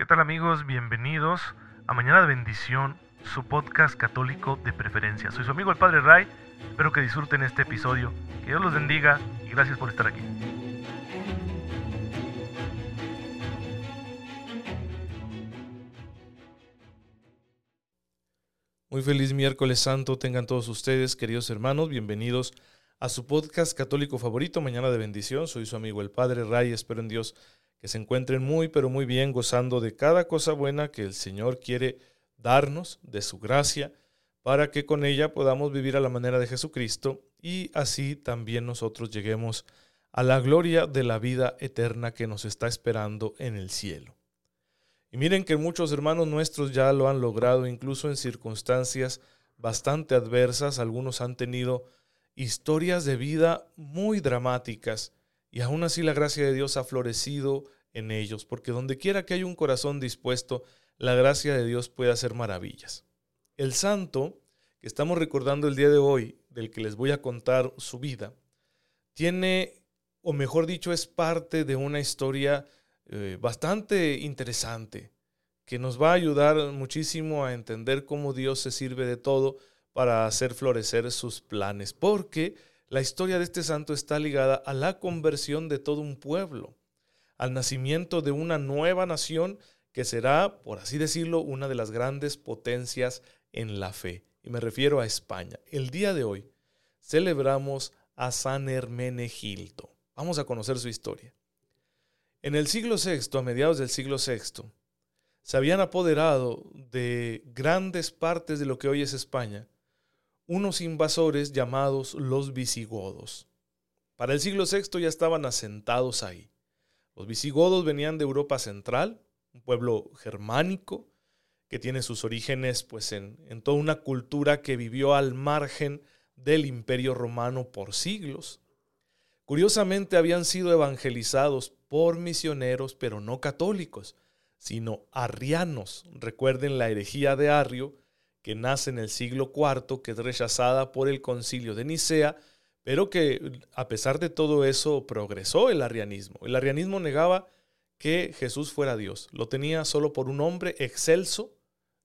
¿Qué tal amigos? Bienvenidos a Mañana de Bendición, su podcast católico de preferencia. Soy su amigo el Padre Ray, espero que disfruten este episodio, que Dios los bendiga y gracias por estar aquí. Muy feliz miércoles santo tengan todos ustedes, queridos hermanos, bienvenidos a su podcast católico favorito, Mañana de Bendición. Soy su amigo el Padre Ray, espero en Dios que se encuentren muy, pero muy bien, gozando de cada cosa buena que el Señor quiere darnos, de su gracia, para que con ella podamos vivir a la manera de Jesucristo y así también nosotros lleguemos a la gloria de la vida eterna que nos está esperando en el cielo. Y miren que muchos hermanos nuestros ya lo han logrado, incluso en circunstancias bastante adversas, algunos han tenido historias de vida muy dramáticas y aún así la gracia de Dios ha florecido en ellos, porque donde quiera que haya un corazón dispuesto, la gracia de Dios puede hacer maravillas. El santo que estamos recordando el día de hoy, del que les voy a contar su vida, tiene, o mejor dicho, es parte de una historia eh, bastante interesante, que nos va a ayudar muchísimo a entender cómo Dios se sirve de todo para hacer florecer sus planes, porque la historia de este santo está ligada a la conversión de todo un pueblo, al nacimiento de una nueva nación que será, por así decirlo, una de las grandes potencias en la fe. Y me refiero a España. El día de hoy celebramos a San Hermenegildo. Vamos a conocer su historia. En el siglo VI, a mediados del siglo VI, se habían apoderado de grandes partes de lo que hoy es España unos invasores llamados los visigodos. Para el siglo VI ya estaban asentados ahí. Los visigodos venían de Europa Central, un pueblo germánico que tiene sus orígenes pues, en, en toda una cultura que vivió al margen del imperio romano por siglos. Curiosamente habían sido evangelizados por misioneros, pero no católicos, sino arrianos. Recuerden la herejía de Arrio, que nace en el siglo IV, que es rechazada por el concilio de Nicea, pero que a pesar de todo eso progresó el arrianismo. El arrianismo negaba que Jesús fuera Dios, lo tenía solo por un hombre excelso,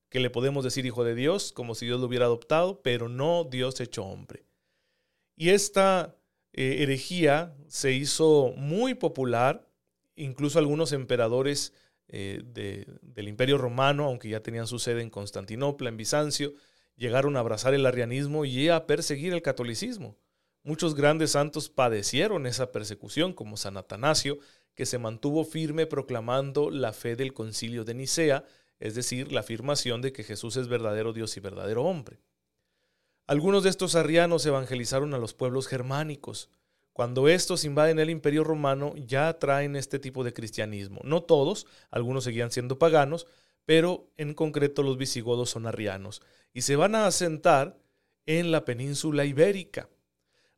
que le podemos decir hijo de Dios, como si Dios lo hubiera adoptado, pero no Dios hecho hombre. Y esta eh, herejía se hizo muy popular, incluso algunos emperadores eh, del Imperio Romano, aunque ya tenían su sede en Constantinopla, en Bizancio, llegaron a abrazar el arrianismo y a perseguir el catolicismo. Muchos grandes santos padecieron esa persecución, como San Atanasio, que se mantuvo firme proclamando la fe del concilio de Nicea, es decir, la afirmación de que Jesús es verdadero Dios y verdadero hombre. Algunos de estos arrianos evangelizaron a los pueblos germánicos, cuando estos invaden el imperio romano ya traen este tipo de cristianismo. No todos, algunos seguían siendo paganos, pero en concreto los visigodos son arrianos y se van a asentar en la península ibérica.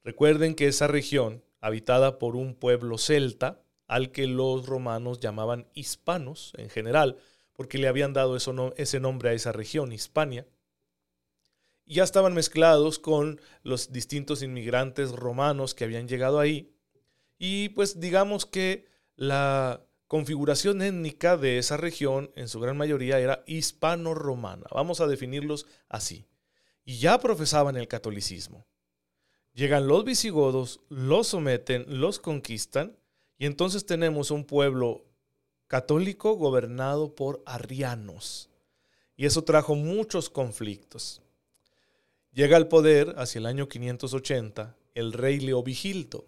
Recuerden que esa región, habitada por un pueblo celta, al que los romanos llamaban hispanos en general, porque le habían dado ese nombre a esa región, Hispania, ya estaban mezclados con los distintos inmigrantes romanos que habían llegado ahí. Y pues digamos que la configuración étnica de esa región en su gran mayoría era hispano-romana. Vamos a definirlos así. Y ya profesaban el catolicismo. Llegan los visigodos, los someten, los conquistan y entonces tenemos un pueblo católico gobernado por arrianos. Y eso trajo muchos conflictos. Llega al poder hacia el año 580 el rey Leovigildo.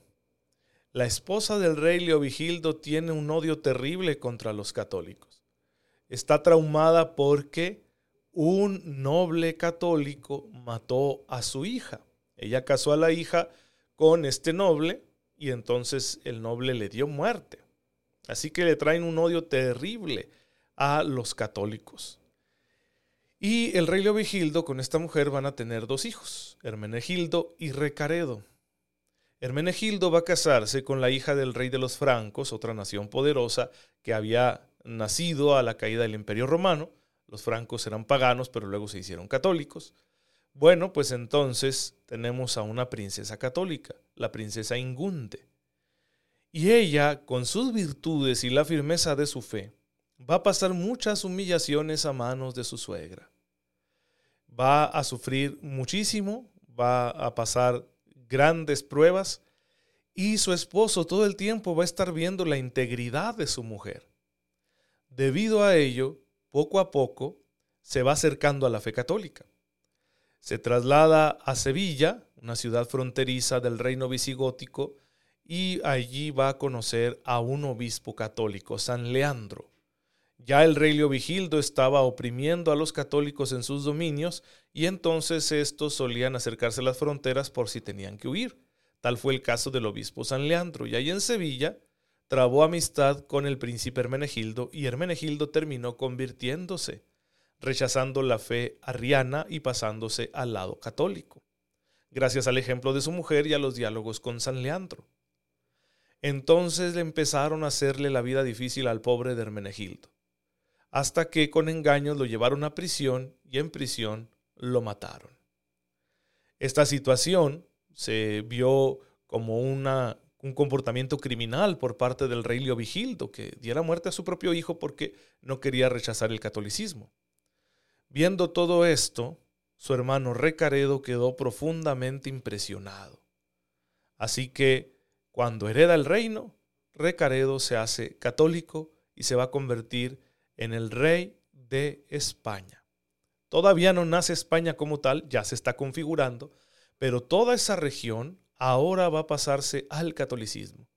La esposa del rey Leovigildo tiene un odio terrible contra los católicos. Está traumada porque un noble católico mató a su hija. Ella casó a la hija con este noble y entonces el noble le dio muerte. Así que le traen un odio terrible a los católicos. Y el rey Leovigildo con esta mujer van a tener dos hijos, Hermenegildo y Recaredo. Hermenegildo va a casarse con la hija del rey de los francos, otra nación poderosa que había nacido a la caída del imperio romano. Los francos eran paganos, pero luego se hicieron católicos. Bueno, pues entonces tenemos a una princesa católica, la princesa Ingunde. Y ella, con sus virtudes y la firmeza de su fe, va a pasar muchas humillaciones a manos de su suegra. Va a sufrir muchísimo, va a pasar grandes pruebas y su esposo todo el tiempo va a estar viendo la integridad de su mujer. Debido a ello, poco a poco, se va acercando a la fe católica. Se traslada a Sevilla, una ciudad fronteriza del reino visigótico, y allí va a conocer a un obispo católico, San Leandro. Ya el rey Leovigildo estaba oprimiendo a los católicos en sus dominios y entonces estos solían acercarse a las fronteras por si tenían que huir. Tal fue el caso del obispo San Leandro. Y ahí en Sevilla trabó amistad con el príncipe Hermenegildo y Hermenegildo terminó convirtiéndose, rechazando la fe arriana y pasándose al lado católico, gracias al ejemplo de su mujer y a los diálogos con San Leandro. Entonces le empezaron a hacerle la vida difícil al pobre de Hermenegildo, hasta que con engaños lo llevaron a prisión y en prisión lo mataron. Esta situación se vio como una un comportamiento criminal por parte del rey Leovigildo, que diera muerte a su propio hijo porque no quería rechazar el catolicismo. Viendo todo esto, su hermano Recaredo quedó profundamente impresionado. Así que, cuando hereda el reino, Recaredo se hace católico y se va a convertir en el rey de España. Todavía no nace España como tal, ya se está configurando, pero toda esa región ahora va a pasarse al catolicismo.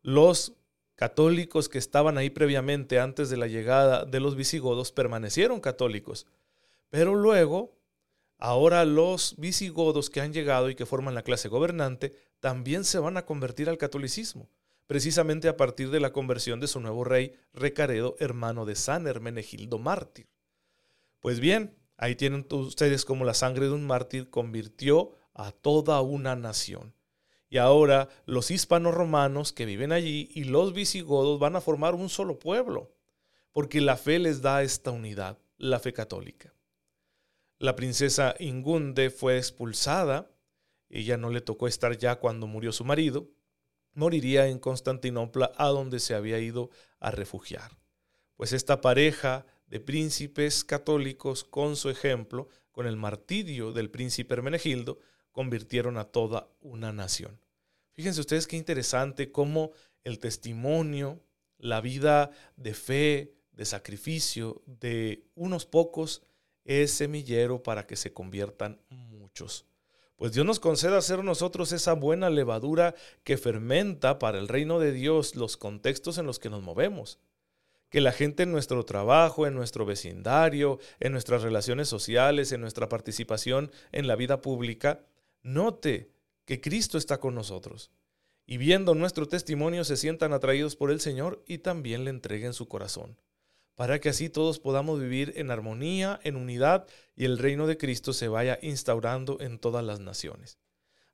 Los católicos que estaban ahí previamente antes de la llegada de los visigodos permanecieron católicos, pero luego, ahora los visigodos que han llegado y que forman la clase gobernante también se van a convertir al catolicismo, precisamente a partir de la conversión de su nuevo rey Recaredo, hermano de San Hermenegildo mártir. Pues bien, ahí tienen ustedes como la sangre de un mártir convirtió a toda una nación. Y ahora los hispanos romanos que viven allí y los visigodos van a formar un solo pueblo, porque la fe les da esta unidad, la fe católica. La princesa Ingunde fue expulsada, ella no le tocó estar ya cuando murió su marido, moriría en Constantinopla a donde se había ido a refugiar. Pues esta pareja de príncipes católicos, con su ejemplo, con el martirio del príncipe Hermenegildo, convirtieron a toda una nación. Fíjense ustedes qué interesante cómo el testimonio, la vida de fe, de sacrificio de unos pocos es semillero para que se conviertan muchos. Pues Dios nos conceda hacer nosotros esa buena levadura que fermenta para el reino de Dios los contextos en los que nos movemos. Que la gente en nuestro trabajo, en nuestro vecindario, en nuestras relaciones sociales, en nuestra participación en la vida pública, note que Cristo está con nosotros y viendo nuestro testimonio se sientan atraídos por el Señor y también le entreguen su corazón, para que así todos podamos vivir en armonía, en unidad y el reino de Cristo se vaya instaurando en todas las naciones.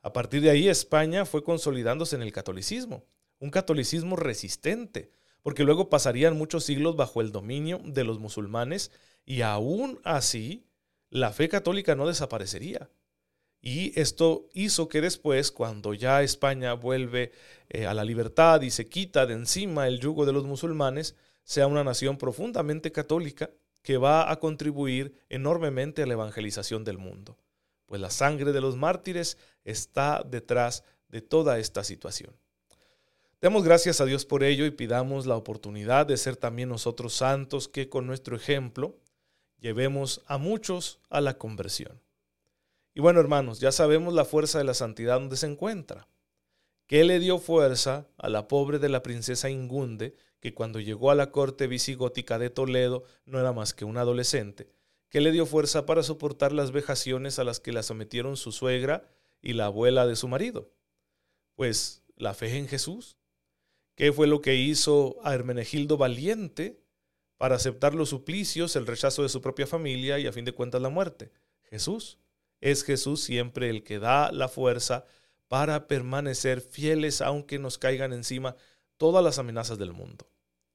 A partir de ahí España fue consolidándose en el catolicismo, un catolicismo resistente, porque luego pasarían muchos siglos bajo el dominio de los musulmanes y aún así la fe católica no desaparecería. Y esto hizo que después, cuando ya España vuelve eh, a la libertad y se quita de encima el yugo de los musulmanes, sea una nación profundamente católica que va a contribuir enormemente a la evangelización del mundo. Pues la sangre de los mártires está detrás de toda esta situación. Demos gracias a Dios por ello y pidamos la oportunidad de ser también nosotros santos que con nuestro ejemplo llevemos a muchos a la conversión. Y bueno, hermanos, ya sabemos la fuerza de la santidad donde se encuentra. ¿Qué le dio fuerza a la pobre de la princesa Ingunde, que cuando llegó a la corte visigótica de Toledo no era más que un adolescente? ¿Qué le dio fuerza para soportar las vejaciones a las que la sometieron su suegra y la abuela de su marido? Pues la fe en Jesús. ¿Qué fue lo que hizo a Hermenegildo valiente para aceptar los suplicios, el rechazo de su propia familia y a fin de cuentas la muerte? Jesús. Es Jesús siempre el que da la fuerza para permanecer fieles aunque nos caigan encima todas las amenazas del mundo.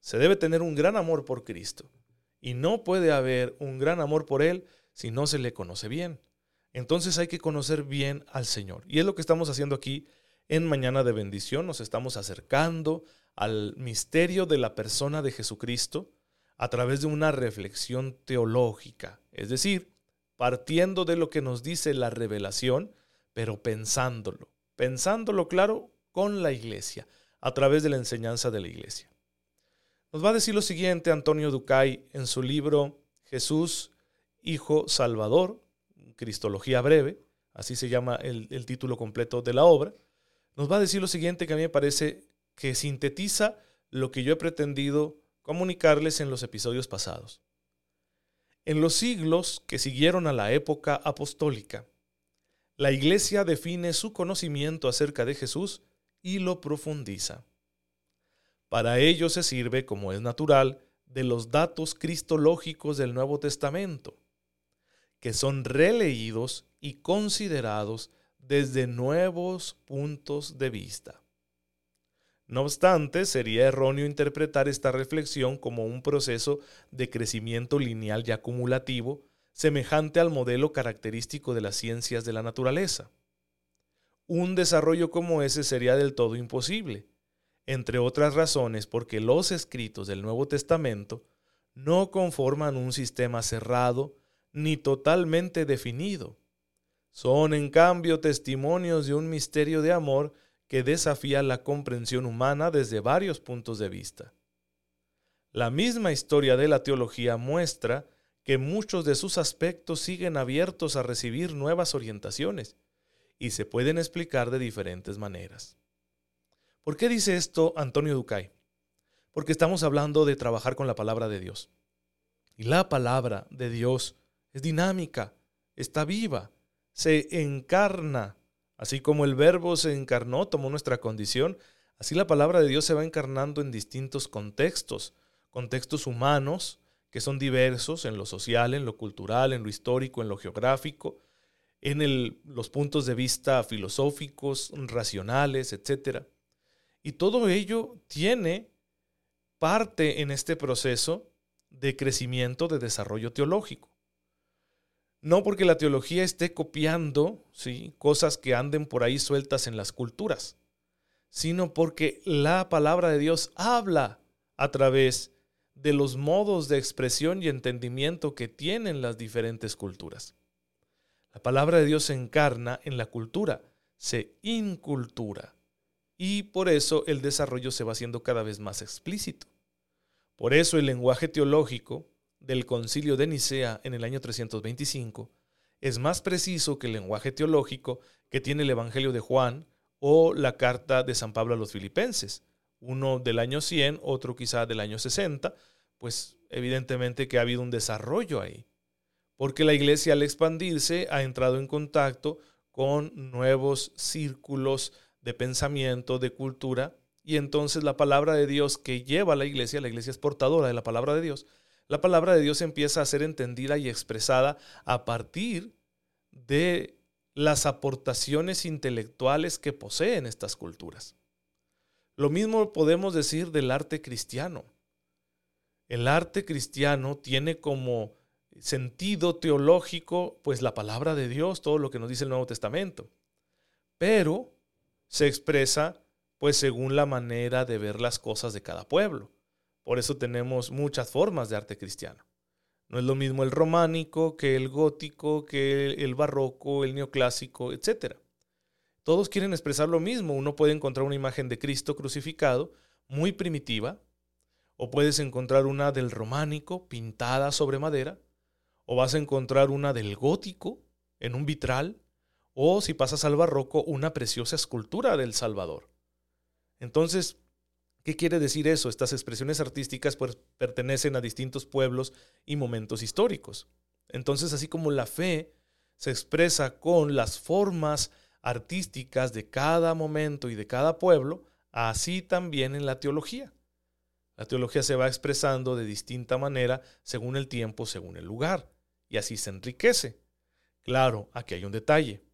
Se debe tener un gran amor por Cristo y no puede haber un gran amor por Él si no se le conoce bien. Entonces hay que conocer bien al Señor. Y es lo que estamos haciendo aquí en Mañana de Bendición. Nos estamos acercando al misterio de la persona de Jesucristo, a través de una reflexión teológica, es decir, partiendo de lo que nos dice la revelación, pero pensándolo, pensándolo claro con la iglesia, a través de la enseñanza de la iglesia. Nos va a decir lo siguiente Antonio Ducay en su libro Jesús, Hijo Salvador, Cristología Breve, así se llama el, título completo de la obra. Nos va a decir lo siguiente que a mí me parece que sintetiza lo que yo he pretendido comunicarles en los episodios pasados. En los siglos que siguieron a la época apostólica, la Iglesia define su conocimiento acerca de Jesús y lo profundiza. Para ello se sirve, como es natural, de los datos cristológicos del Nuevo Testamento, que son releídos y considerados desde nuevos puntos de vista. No obstante, sería erróneo interpretar esta reflexión como un proceso de crecimiento lineal y acumulativo, semejante al modelo característico de las ciencias de la naturaleza. Un desarrollo como ese sería del todo imposible, entre otras razones porque los escritos del Nuevo Testamento no conforman un sistema cerrado ni totalmente definido. Son en cambio testimonios de un misterio de amor que desafía la comprensión humana desde varios puntos de vista. La misma historia de la teología muestra que muchos de sus aspectos siguen abiertos a recibir nuevas orientaciones y se pueden explicar de diferentes maneras. ¿Por qué dice esto Antonio Ducay? Porque estamos hablando de trabajar con la palabra de Dios. Y la palabra de Dios es dinámica, está viva, se encarna Así como el verbo se encarnó, tomó nuestra condición, así la palabra de Dios se va encarnando en distintos contextos, contextos humanos que son diversos en lo social, en lo cultural, en lo histórico, en lo geográfico, en los puntos de vista filosóficos, racionales, etc. Y todo ello tiene parte en este proceso de crecimiento, de desarrollo teológico. No porque la teología esté copiando ¿sí? cosas que anden por ahí sueltas en las culturas, sino porque la palabra de Dios habla a través de los modos de expresión y entendimiento que tienen las diferentes culturas. La palabra de Dios se encarna en la cultura, se incultura, y por eso el desarrollo se va haciendo cada vez más explícito. Por eso el lenguaje teológico del concilio de Nicea en el año 325 es más preciso que el lenguaje teológico que tiene el Evangelio de Juan o la carta de San Pablo a los filipenses, uno del año 100, otro quizá del año 60, pues evidentemente que ha habido un desarrollo ahí, porque la iglesia al expandirse ha entrado en contacto con nuevos círculos de pensamiento, de cultura, y entonces la palabra de Dios que lleva a la iglesia, la iglesia es portadora de la palabra de Dios, la palabra de Dios empieza a ser entendida y expresada a partir de las aportaciones intelectuales que poseen estas culturas. Lo mismo podemos decir del arte cristiano. El arte cristiano tiene como sentido teológico pues la palabra de Dios, todo lo que nos dice el Nuevo Testamento. Pero se expresa pues según la manera de ver las cosas de cada pueblo. Por eso tenemos muchas formas de arte cristiano. No es lo mismo el románico que el gótico, que el barroco, el neoclásico, etc. Todos quieren expresar lo mismo. Uno puede encontrar una imagen de Cristo crucificado muy primitiva, o puedes encontrar una del románico pintada sobre madera, o vas a encontrar una del gótico en un vitral, o si pasas al barroco, una preciosa escultura del Salvador. Entonces, ¿Qué quiere decir eso? Estas expresiones artísticas pues, pertenecen a distintos pueblos y momentos históricos. Entonces, así como la fe se expresa con las formas artísticas de cada momento y de cada pueblo, así también en la teología. La teología se va expresando de distinta manera según el tiempo, según el lugar, y así se enriquece. Claro, aquí hay un detalle.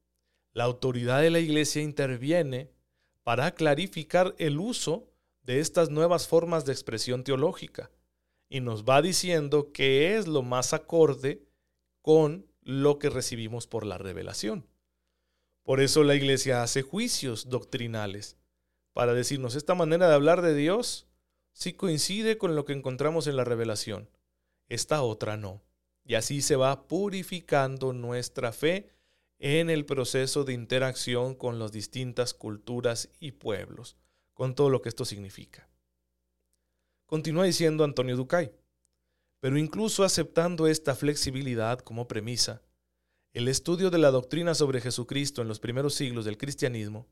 La autoridad de la iglesia interviene para clarificar el uso de estas nuevas formas de expresión teológica y nos va diciendo qué es lo más acorde con lo que recibimos por la revelación. Por eso la iglesia hace juicios doctrinales para decirnos esta manera de hablar de Dios sí coincide con lo que encontramos en la revelación, esta otra no. Y así se va purificando nuestra fe en el proceso de interacción con las distintas culturas y pueblos, con todo lo que esto significa. Continúa diciendo Antonio Ducay, pero incluso aceptando esta flexibilidad como premisa, el estudio de la doctrina sobre Jesucristo en los primeros siglos del cristianismo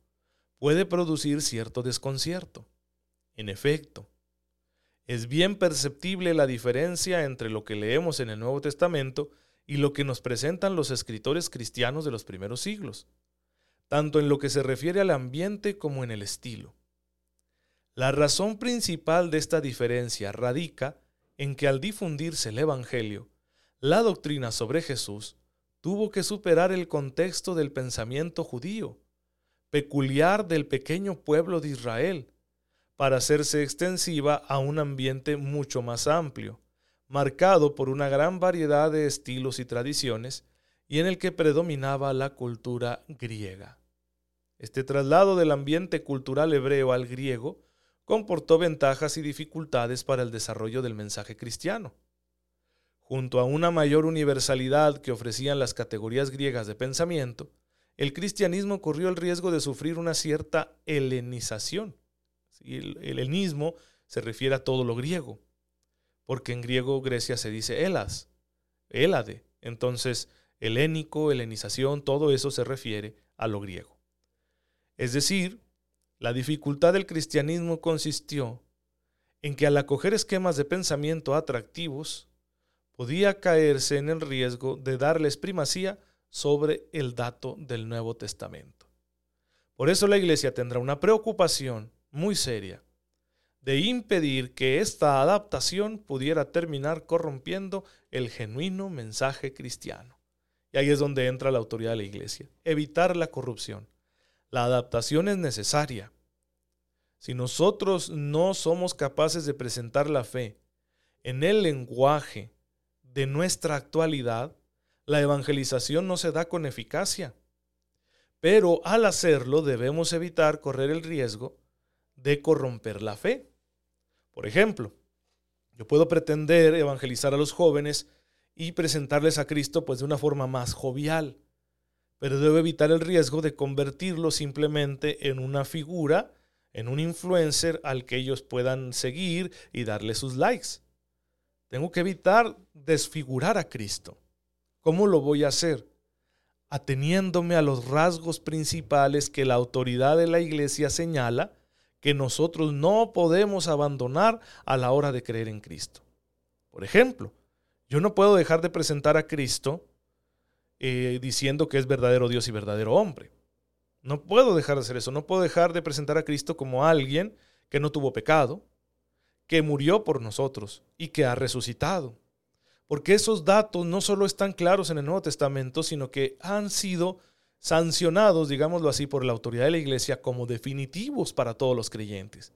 puede producir cierto desconcierto. En efecto, es bien perceptible la diferencia entre lo que leemos en el Nuevo Testamento y lo que nos presentan los escritores cristianos de los primeros siglos, tanto en lo que se refiere al ambiente como en el estilo. La razón principal de esta diferencia radica en que al difundirse el Evangelio, la doctrina sobre Jesús tuvo que superar el contexto del pensamiento judío, peculiar del pequeño pueblo de Israel, para hacerse extensiva a un ambiente mucho más amplio, marcado por una gran variedad de estilos y tradiciones, y en el que predominaba la cultura griega. Este traslado del ambiente cultural hebreo al griego comportó ventajas y dificultades para el desarrollo del mensaje cristiano. Junto a una mayor universalidad que ofrecían las categorías griegas de pensamiento, el cristianismo corrió el riesgo de sufrir una cierta helenización, el helenismo se refiere a todo lo griego, porque en griego Grecia se dice Elas, Elade. Entonces, helénico, helenización, todo eso se refiere a lo griego. Es decir, la dificultad del cristianismo consistió en que al acoger esquemas de pensamiento atractivos, podía caerse en el riesgo de darles primacía sobre el dato del Nuevo Testamento. Por eso la Iglesia tendrá una preocupación muy seria de impedir que esta adaptación pudiera terminar corrompiendo el genuino mensaje cristiano. Y ahí es donde entra la autoridad de la iglesia. Evitar la corrupción. La adaptación es necesaria. Si nosotros no somos capaces de presentar la fe en el lenguaje de nuestra actualidad, la evangelización no se da con eficacia. Pero al hacerlo debemos evitar correr el riesgo de corromper la fe. Por ejemplo, yo puedo pretender evangelizar a los jóvenes y presentarles a Cristo pues de una forma más jovial, pero debo evitar el riesgo de convertirlo simplemente en una figura, en un influencer al que ellos puedan seguir y darle sus likes. Tengo que evitar desfigurar a Cristo. ¿Cómo lo voy a hacer? Ateniéndome a los rasgos principales que la autoridad de la iglesia señala que nosotros no podemos abandonar a la hora de creer en Cristo. Por ejemplo, yo no puedo dejar de presentar a Cristo eh, diciendo que es verdadero Dios y verdadero hombre. No puedo dejar de hacer eso. No puedo dejar de presentar a Cristo como alguien que no tuvo pecado, que murió por nosotros y que ha resucitado. Porque esos datos no solo están claros en el Nuevo Testamento, sino que han sido sancionados, digámoslo así, por la autoridad de la iglesia como definitivos para todos los creyentes.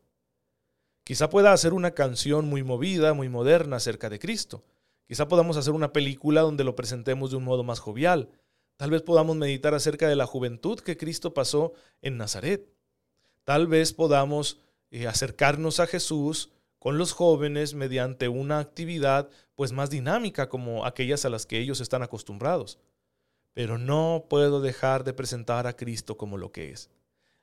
Quizá pueda hacer una canción muy movida, muy moderna acerca de Cristo. Quizá podamos hacer una película donde lo presentemos de un modo más jovial. Tal vez podamos meditar acerca de la juventud que Cristo pasó en Nazaret. Tal vez podamos eh, acercarnos a Jesús con los jóvenes mediante una actividad pues más dinámica como aquellas a las que ellos están acostumbrados pero no puedo dejar de presentar a Cristo como lo que es.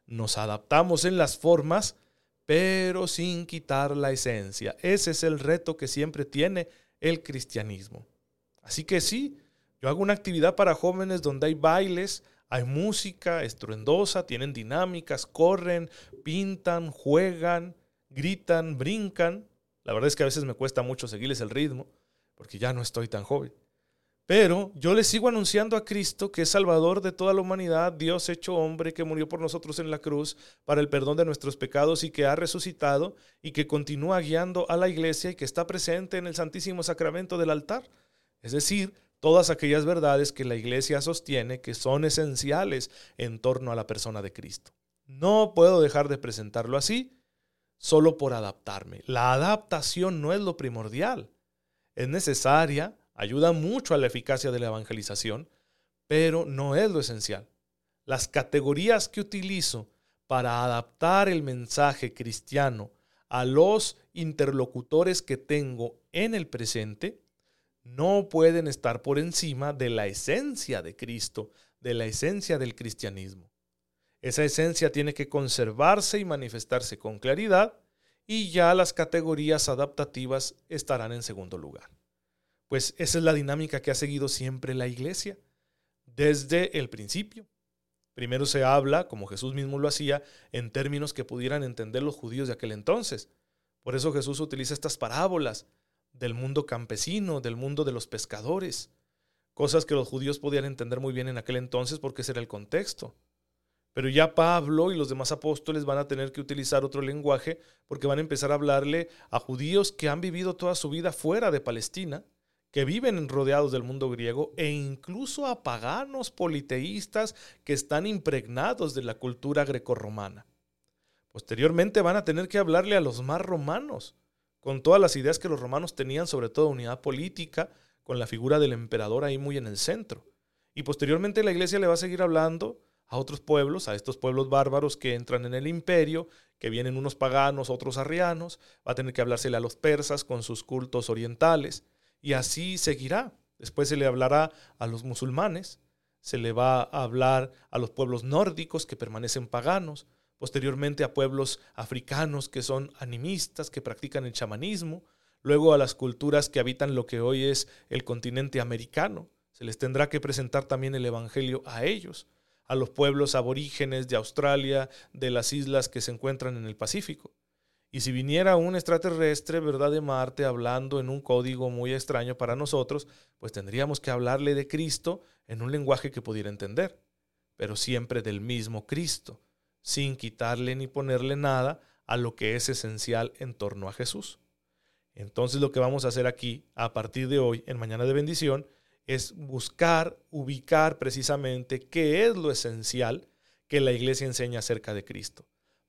Nos adaptamos en las formas, pero sin quitar la esencia. Ese es el reto que siempre tiene el cristianismo. Así que sí, yo hago una actividad para jóvenes donde hay bailes, hay música estruendosa, tienen dinámicas, corren, pintan, juegan, gritan, brincan. La verdad es que a veces me cuesta mucho seguirles el ritmo, porque ya no estoy tan joven. Pero yo les sigo anunciando a Cristo que es Salvador de toda la humanidad, Dios hecho hombre, que murió por nosotros en la cruz para el perdón de nuestros pecados y que ha resucitado y que continúa guiando a la iglesia y que está presente en el Santísimo Sacramento del altar. Es decir, todas aquellas verdades que la iglesia sostiene que son esenciales en torno a la persona de Cristo. No puedo dejar de presentarlo así solo por adaptarme. La adaptación no es lo primordial. Es necesaria ayuda mucho a la eficacia de la evangelización, pero no es lo esencial. Las categorías que utilizo para adaptar el mensaje cristiano a los interlocutores que tengo en el presente no pueden estar por encima de la esencia de Cristo, de la esencia del cristianismo. Esa esencia tiene que conservarse y manifestarse con claridad y ya las categorías adaptativas estarán en segundo lugar. Pues esa es la dinámica que ha seguido siempre la iglesia desde el principio. Primero se habla, como Jesús mismo lo hacía, en términos que pudieran entender los judíos de aquel entonces. Por eso Jesús utiliza estas parábolas del mundo campesino, del mundo de los pescadores, cosas que los judíos podían entender muy bien en aquel entonces porque ese era el contexto. Pero ya Pablo y los demás apóstoles van a tener que utilizar otro lenguaje porque van a empezar a hablarle a judíos que han vivido toda su vida fuera de Palestina que viven rodeados del mundo griego e incluso a paganos politeístas que están impregnados de la cultura grecorromana. Posteriormente van a tener que hablarle a los más romanos, con todas las ideas que los romanos tenían sobre todo unidad política, con la figura del emperador ahí muy en el centro. Y posteriormente la iglesia le va a seguir hablando a otros pueblos, a estos pueblos bárbaros que entran en el imperio, que vienen unos paganos, otros arrianos, va a tener que hablársele a los persas con sus cultos orientales, y así seguirá. Después se le hablará a los musulmanes, se le va a hablar a los pueblos nórdicos que permanecen paganos, posteriormente a pueblos africanos que son animistas, que practican el chamanismo, luego a las culturas que habitan lo que hoy es el continente americano. Se les tendrá que presentar también el Evangelio a ellos, a los pueblos aborígenes de Australia, de las islas que se encuentran en el Pacífico. Y si viniera un extraterrestre, ¿verdad?, de Marte hablando en un código muy extraño para nosotros, pues tendríamos que hablarle de Cristo en un lenguaje que pudiera entender, pero siempre del mismo Cristo, sin quitarle ni ponerle nada a lo que es esencial en torno a Jesús. Entonces lo que vamos a hacer aquí, a partir de hoy, en Mañana de Bendición, es buscar, ubicar precisamente qué es lo esencial que la iglesia enseña acerca de Cristo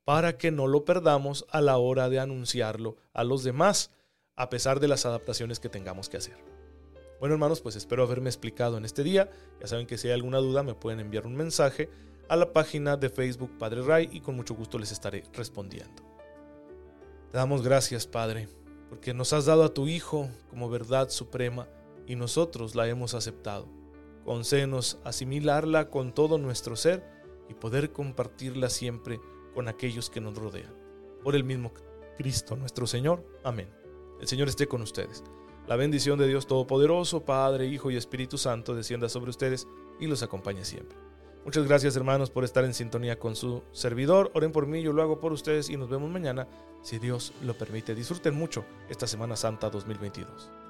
para que no lo perdamos a la hora de anunciarlo a los demás, a pesar de las adaptaciones que tengamos que hacer. Bueno hermanos, pues espero haberme explicado en este día. Ya saben que si hay alguna duda me pueden enviar un mensaje a la página de Facebook Padre Ray y con mucho gusto les estaré respondiendo. Te damos gracias Padre, porque nos has dado a tu Hijo como verdad suprema y nosotros la hemos aceptado. Concédenos asimilarla con todo nuestro ser y poder compartirla siempre con aquellos que nos rodean. Por el mismo Cristo nuestro Señor. Amén. El Señor esté con ustedes. La bendición de Dios Todopoderoso, Padre, Hijo y Espíritu Santo, descienda sobre ustedes y los acompañe siempre. Muchas gracias hermanos por estar en sintonía con su servidor. Oren por mí, yo lo hago por ustedes y nos vemos mañana, si Dios lo permite. Disfruten mucho esta Semana Santa 2022.